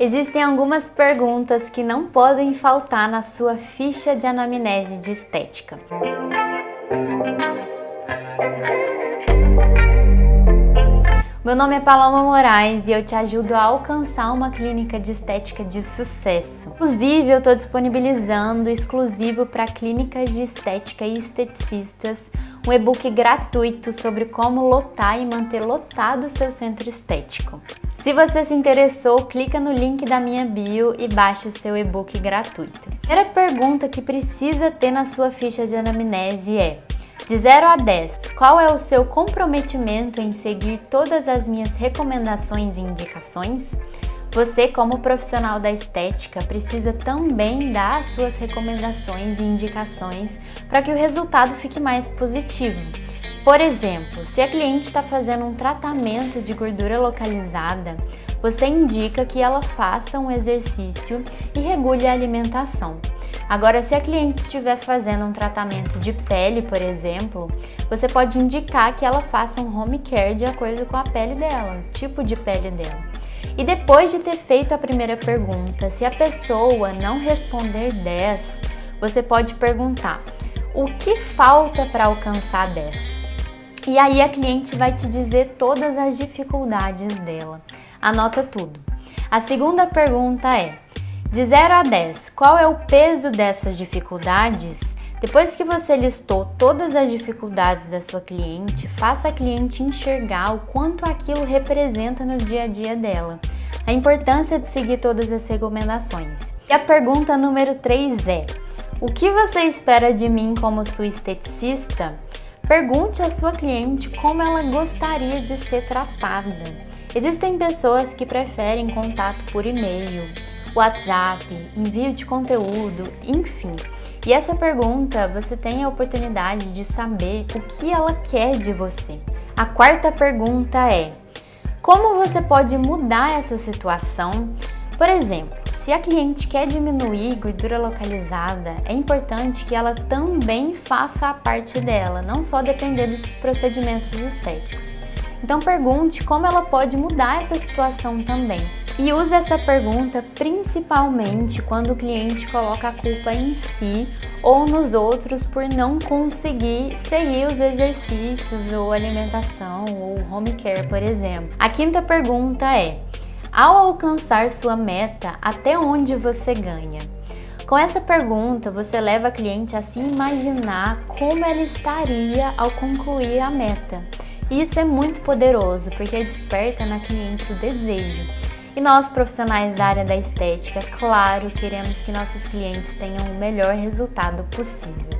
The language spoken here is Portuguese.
Existem algumas perguntas que não podem faltar na sua ficha de anamnese de estética. Meu nome é Paloma Moraes e eu te ajudo a alcançar uma clínica de estética de sucesso. Inclusive, eu estou disponibilizando exclusivo para clínicas de estética e esteticistas um e-book gratuito sobre como lotar e manter lotado o seu centro estético. Se você se interessou, clica no link da minha bio e baixe o seu e-book gratuito. A primeira pergunta que precisa ter na sua ficha de anamnese é: de 0 a 10, qual é o seu comprometimento em seguir todas as minhas recomendações e indicações? Você, como profissional da estética, precisa também dar as suas recomendações e indicações para que o resultado fique mais positivo. Por exemplo, se a cliente está fazendo um tratamento de gordura localizada, você indica que ela faça um exercício e regule a alimentação. Agora, se a cliente estiver fazendo um tratamento de pele, por exemplo, você pode indicar que ela faça um home care de acordo com a pele dela, o tipo de pele dela. E depois de ter feito a primeira pergunta, se a pessoa não responder 10, você pode perguntar: o que falta para alcançar 10? E aí a cliente vai te dizer todas as dificuldades dela. Anota tudo. A segunda pergunta é: de 0 a 10, qual é o peso dessas dificuldades? Depois que você listou todas as dificuldades da sua cliente, faça a cliente enxergar o quanto aquilo representa no dia a dia dela. A importância de seguir todas as recomendações. E a pergunta número 3 é: O que você espera de mim como sua esteticista? Pergunte à sua cliente como ela gostaria de ser tratada. Existem pessoas que preferem contato por e-mail, WhatsApp, envio de conteúdo, enfim. E essa pergunta você tem a oportunidade de saber o que ela quer de você. A quarta pergunta é: como você pode mudar essa situação? Por exemplo, se a cliente quer diminuir gordura localizada, é importante que ela também faça a parte dela, não só depender dos procedimentos estéticos. Então pergunte como ela pode mudar essa situação também. E use essa pergunta principalmente quando o cliente coloca a culpa em si ou nos outros por não conseguir seguir os exercícios ou alimentação ou home care, por exemplo. A quinta pergunta é: ao alcançar sua meta, até onde você ganha? Com essa pergunta, você leva a cliente a se imaginar como ela estaria ao concluir a meta. E isso é muito poderoso porque desperta na cliente o desejo. E nós, profissionais da área da estética, claro, queremos que nossos clientes tenham o melhor resultado possível.